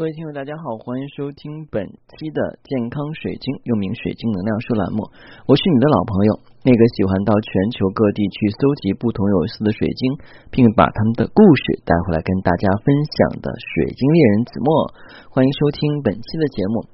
各位听友，大家好，欢迎收听本期的健康水晶，又名水晶能量书栏目。我是你的老朋友，那个喜欢到全球各地去搜集不同有意思的水晶，并把他们的故事带回来跟大家分享的水晶猎人子墨。欢迎收听本期的节目。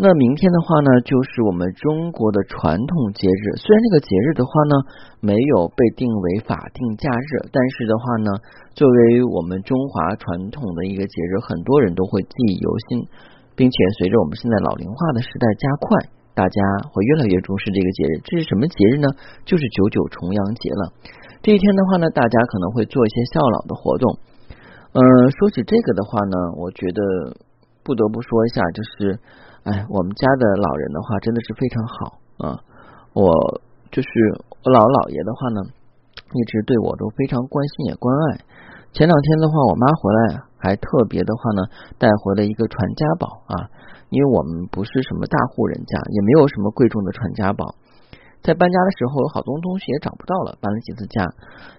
那明天的话呢，就是我们中国的传统节日。虽然这个节日的话呢，没有被定为法定假日，但是的话呢，作为我们中华传统的一个节日，很多人都会记忆犹新，并且随着我们现在老龄化的时代加快，大家会越来越重视这个节日。这是什么节日呢？就是九九重阳节了。这一天的话呢，大家可能会做一些孝老的活动。嗯，说起这个的话呢，我觉得不得不说一下，就是。哎，我们家的老人的话真的是非常好啊！我就是我姥姥姥爷的话呢，一直对我都非常关心也关爱。前两天的话，我妈回来还特别的话呢，带回了一个传家宝啊，因为我们不是什么大户人家，也没有什么贵重的传家宝。在搬家的时候，有好多东西也找不到了，搬了几次家。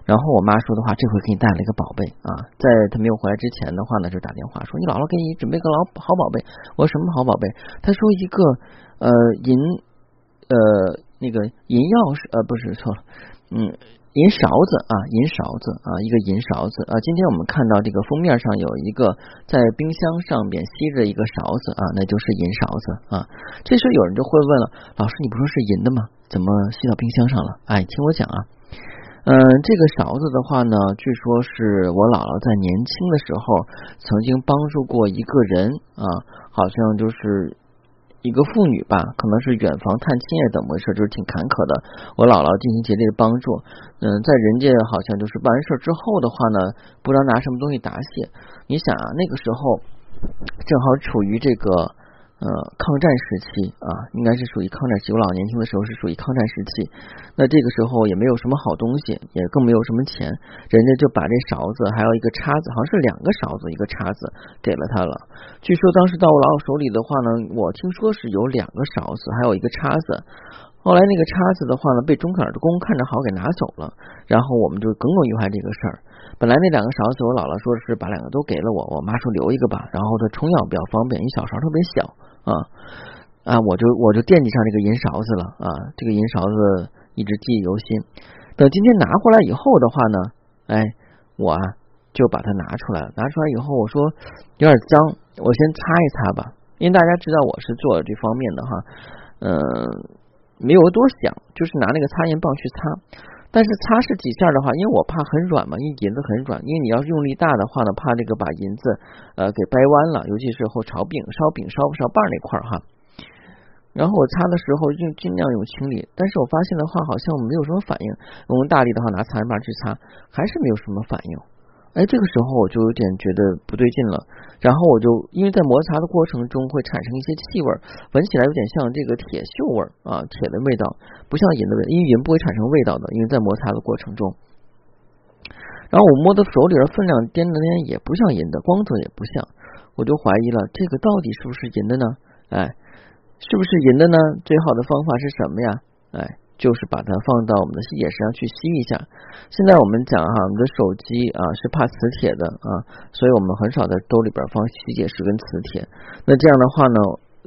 然后我妈说的话，这回给你带了一个宝贝啊！在她没有回来之前的话呢，就打电话说你姥姥给你准备个老好宝贝。我说什么好宝贝？她说一个呃银呃那个银钥匙呃不是错了嗯。银勺子啊，银勺子啊，一个银勺子啊。今天我们看到这个封面上有一个在冰箱上面吸着一个勺子啊，那就是银勺子啊。这时候有人就会问了，老师，你不说是银的吗？怎么吸到冰箱上了？哎，听我讲啊，嗯，这个勺子的话呢，据说是我姥姥在年轻的时候曾经帮助过一个人啊，好像就是。一个妇女吧，可能是远房探亲呀，怎么回事？就是挺坎坷的。我姥姥尽心竭力的帮助，嗯，在人家好像就是办完事之后的话呢，不知道拿什么东西答谢。你想啊，那个时候正好处于这个。呃，抗战时期啊，应该是属于抗战期。我老年轻的时候是属于抗战时期，那这个时候也没有什么好东西，也更没有什么钱，人家就把这勺子还有一个叉子，好像是两个勺子一个叉子给了他了。据说当时到我姥姥手里的话呢，我听说是有两个勺子，还有一个叉子。后来那个叉子的话呢，被中坎的工看着好给拿走了，然后我们就耿耿于怀这个事儿。本来那两个勺子，我姥姥说是把两个都给了我，我妈说留一个吧，然后她冲药比较方便，一小勺特别小。啊啊！我就我就惦记上这个银勺子了啊！这个银勺子一直记忆犹新。等今天拿回来以后的话呢，哎，我啊就把它拿出来了。拿出来以后，我说有点脏，我先擦一擦吧。因为大家知道我是做这方面的哈，嗯，没有多想，就是拿那个擦银棒去擦。但是擦拭几下的话，因为我怕很软嘛，因为银子很软，因为你要是用力大的话呢，怕这个把银子呃给掰弯了，尤其是后炒饼烧饼烧不烧瓣那块儿哈。然后我擦的时候用尽量用清理，但是我发现的话好像没有什么反应，我用大力的话拿擦板去擦，还是没有什么反应。哎，这个时候我就有点觉得不对劲了，然后我就因为在摩擦的过程中会产生一些气味，闻起来有点像这个铁锈味啊，铁的味道，不像银的味，因为银不会产生味道的，因为在摩擦的过程中。然后我摸到手里的分量掂了掂，也不像银的，光泽也不像，我就怀疑了，这个到底是不是银的呢？哎，是不是银的呢？最好的方法是什么呀？哎。就是把它放到我们的吸铁石上去吸一下。现在我们讲哈，我们的手机啊是怕磁铁的啊，所以我们很少在兜里边放吸铁石跟磁铁。那这样的话呢，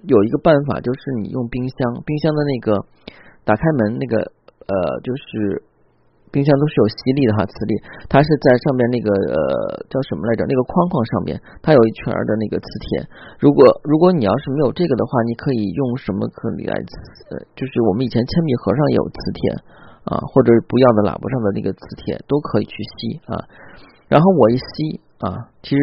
有一个办法就是你用冰箱，冰箱的那个打开门那个呃就是。冰箱都是有吸力的哈，磁力，它是在上面那个呃叫什么来着？那个框框上面，它有一圈的那个磁铁。如果如果你要是没有这个的话，你可以用什么可以来磁？就是我们以前铅笔盒上也有磁铁啊，或者不要的喇叭上的那个磁铁都可以去吸啊。然后我一吸啊，其实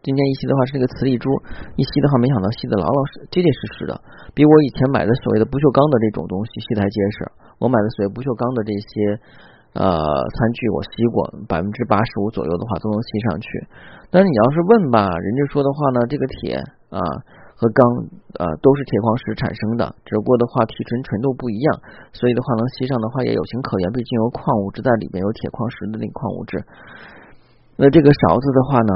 今天一吸的话是那个磁力珠，一吸的话没想到吸的老老实结结实实的，比我以前买的所谓的不锈钢的这种东西吸的还结实。我买的所谓不锈钢的这些。呃，餐具我吸过，百分之八十五左右的话都能吸上去。但是你要是问吧，人家说的话呢，这个铁啊和钢啊都是铁矿石产生的，只不过的话提纯纯度不一样，所以的话能吸上的话也有情可原，毕竟有矿物质在里面，有铁矿石的那个矿物质。那这个勺子的话呢，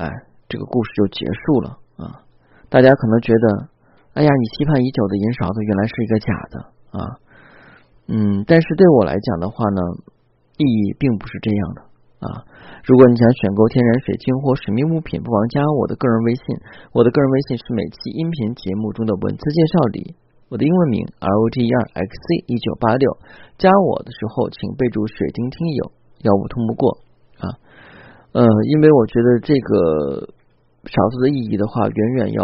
哎，这个故事就结束了啊。大家可能觉得，哎呀，你期盼已久的银勺子原来是一个假的啊。嗯，但是对我来讲的话呢，意义并不是这样的啊。如果你想选购天然水晶或神秘物品，不妨加我的个人微信。我的个人微信是每期音频节目中的文字介绍里，我的英文名 R O G E R X C 一九八六。加我的时候，请备注“水晶听友”，要不通不过啊。呃，因为我觉得这个勺子的意义的话，远远要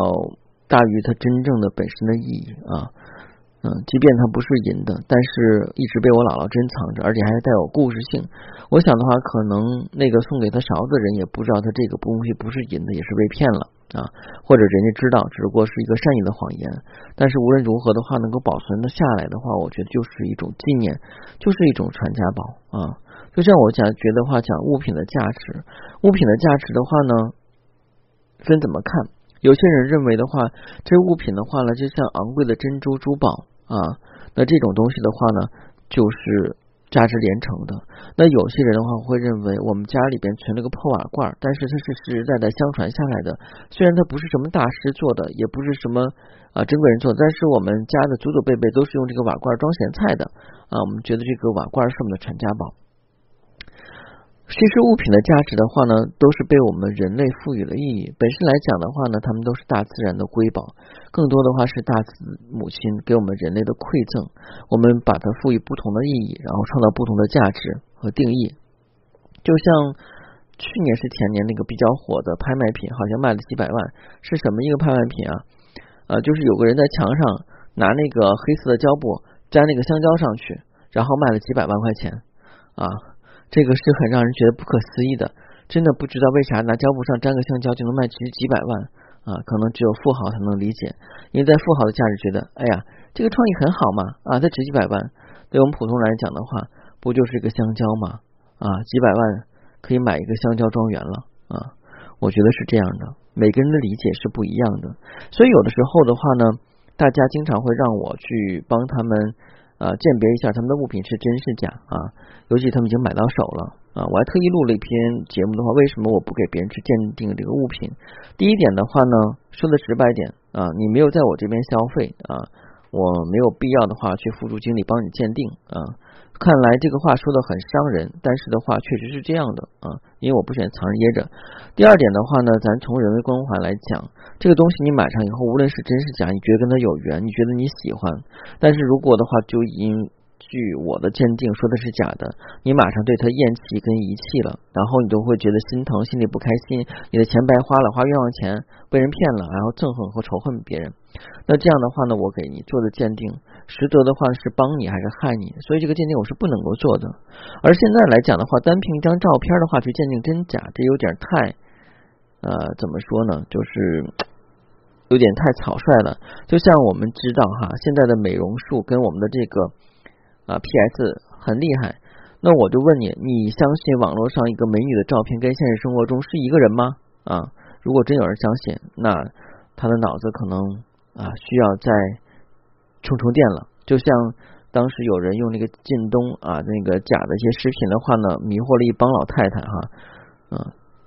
大于它真正的本身的意义啊。嗯，即便它不是银的，但是一直被我姥姥珍藏着，而且还带有故事性。我想的话，可能那个送给他勺子的人也不知道他这个东西不是银的，也是被骗了啊，或者人家知道，只不过是一个善意的谎言。但是无论如何的话，能够保存的下来的话，我觉得就是一种纪念，就是一种传家宝啊。就像我讲，觉得话讲物品的价值，物品的价值的话呢，分怎么看？有些人认为的话，这物品的话呢，就像昂贵的珍珠珠宝。啊，那这种东西的话呢，就是价值连城的。那有些人的话会认为，我们家里边存了个破瓦罐，但是它是实实在在相传下来的。虽然它不是什么大师做的，也不是什么啊珍贵人做，但是我们家的祖祖辈辈都是用这个瓦罐装咸菜的啊。我们觉得这个瓦罐是我们的传家宝。其实物品的价值的话呢，都是被我们人类赋予了意义。本身来讲的话呢，它们都是大自然的瑰宝，更多的话是大自母亲给我们人类的馈赠。我们把它赋予不同的意义，然后创造不同的价值和定义。就像去年是前年那个比较火的拍卖品，好像卖了几百万，是什么一个拍卖品啊？呃，就是有个人在墙上拿那个黑色的胶布粘那个香蕉上去，然后卖了几百万块钱啊。这个是很让人觉得不可思议的，真的不知道为啥拿胶布上粘个橡胶就能卖值几百万啊？可能只有富豪才能理解，因为在富豪的价值觉得，哎呀，这个创意很好嘛啊，它值几百万，对我们普通人来讲的话，不就是一个香蕉吗？啊，几百万可以买一个香蕉庄园了啊！我觉得是这样的，每个人的理解是不一样的，所以有的时候的话呢，大家经常会让我去帮他们。啊，鉴别一下他们的物品是真是假啊，尤其他们已经买到手了啊，我还特意录了一篇节目的话，为什么我不给别人去鉴定这个物品？第一点的话呢，说的直白点啊，你没有在我这边消费啊，我没有必要的话去付出精力帮你鉴定啊。看来这个话说的很伤人，但是的话确实是这样的啊，因为我不喜欢藏着掖着。第二点的话呢，咱从人为关怀来讲，这个东西你买上以后，无论是真是假，你觉得跟他有缘，你觉得你喜欢，但是如果的话，就因据我的鉴定说的是假的，你马上对他厌弃跟遗弃了，然后你就会觉得心疼，心里不开心，你的钱白花了，花冤枉钱，被人骗了，然后憎恨和仇恨别人。那这样的话呢，我给你做的鉴定，实则的话是帮你还是害你？所以这个鉴定我是不能够做的。而现在来讲的话，单凭一张照片的话去鉴定真假，这有点太呃怎么说呢？就是有点太草率了。就像我们知道哈，现在的美容术跟我们的这个。啊，P.S. 很厉害。那我就问你，你相信网络上一个美女的照片跟现实生活中是一个人吗？啊，如果真有人相信，那他的脑子可能啊需要再充充电了。就像当时有人用那个靳东啊那个假的一些视频的话呢，迷惑了一帮老太太哈。嗯，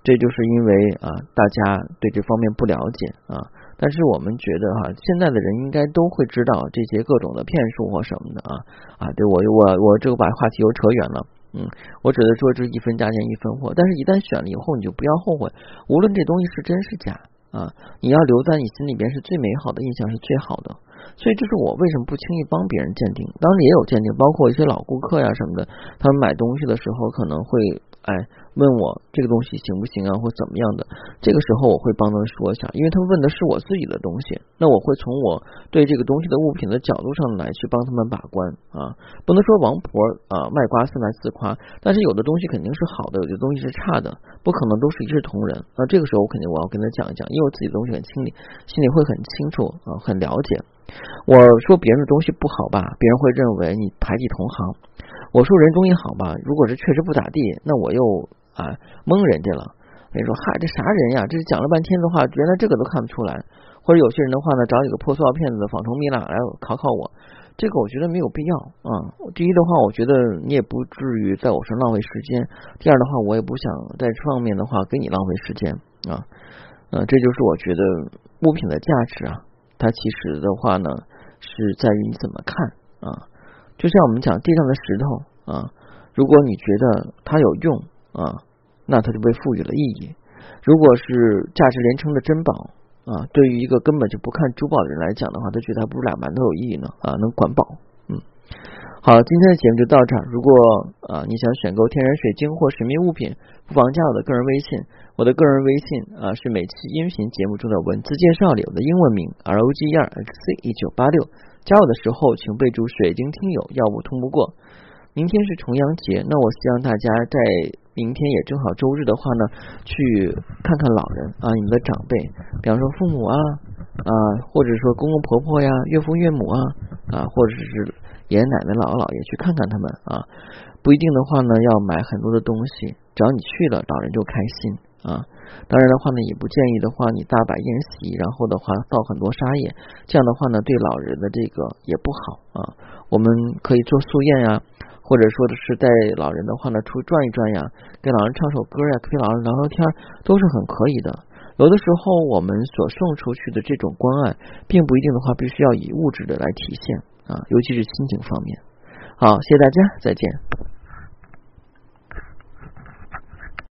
这就是因为啊大家对这方面不了解啊。但是我们觉得哈，现在的人应该都会知道这些各种的骗术或什么的啊啊！对我我我这个把话题又扯远了，嗯，我只能说这一分价钱一分货。但是，一旦选了以后，你就不要后悔，无论这东西是真是假啊，你要留在你心里边是最美好的印象是最好的。所以，这是我为什么不轻易帮别人鉴定。当然也有鉴定，包括一些老顾客呀什么的，他们买东西的时候可能会。哎，问我这个东西行不行啊，或怎么样的？这个时候我会帮他说一下，因为他问的是我自己的东西，那我会从我对这个东西的物品的角度上来去帮他们把关啊。不能说王婆啊卖瓜自卖自夸，但是有的东西肯定是好的，有的东西是差的，不可能都是一视同仁。那这个时候我肯定我要跟他讲一讲，因为我自己的东西很清理，心里会很清楚啊，很了解。我说别人的东西不好吧，别人会认为你排挤同行。我说人中医好吧，如果是确实不咋地，那我又啊蒙人家了。你说嗨，这啥人呀？这讲了半天的话，原来这个都看不出来。或者有些人的话呢，找几个破塑料片子仿成蜜蜡来考考我，这个我觉得没有必要啊。第一的话，我觉得你也不至于在我身上浪费时间；第二的话，我也不想在这方面的话给你浪费时间啊。呃，这就是我觉得物品的价值啊，它其实的话呢，是在于你怎么看啊。就像我们讲地上的石头啊，如果你觉得它有用啊，那它就被赋予了意义。如果是价值连城的珍宝啊，对于一个根本就不看珠宝的人来讲的话，他觉得还不如俩馒头有意义呢啊，能管饱。嗯，好，今天的节目就到这儿。如果啊你想选购天然水晶或神秘物品，不妨加我的个人微信。我的个人微信啊是每期音频节目中的文字介绍里我的英文名 R O G E R X C 一九八六。加我的时候请备注水晶听友，要不通不过。明天是重阳节，那我希望大家在明天也正好周日的话呢，去看看老人啊，你们的长辈，比方说父母啊啊，或者说公公婆婆呀、岳父岳母啊啊，或者是爷爷奶奶、姥姥姥爷，去看看他们啊。不一定的话呢，要买很多的东西，只要你去了，老人就开心啊。当然的话呢，也不建议的话，你大摆宴席，然后的话倒很多沙叶，这样的话呢，对老人的这个也不好啊。我们可以做素宴呀。或者说的是带老人的话呢，出去转一转呀，给老人唱首歌呀，陪老人聊聊天，都是很可以的。有的时候我们所送出去的这种关爱，并不一定的话必须要以物质的来体现啊，尤其是亲情方面。好，谢谢大家，再见。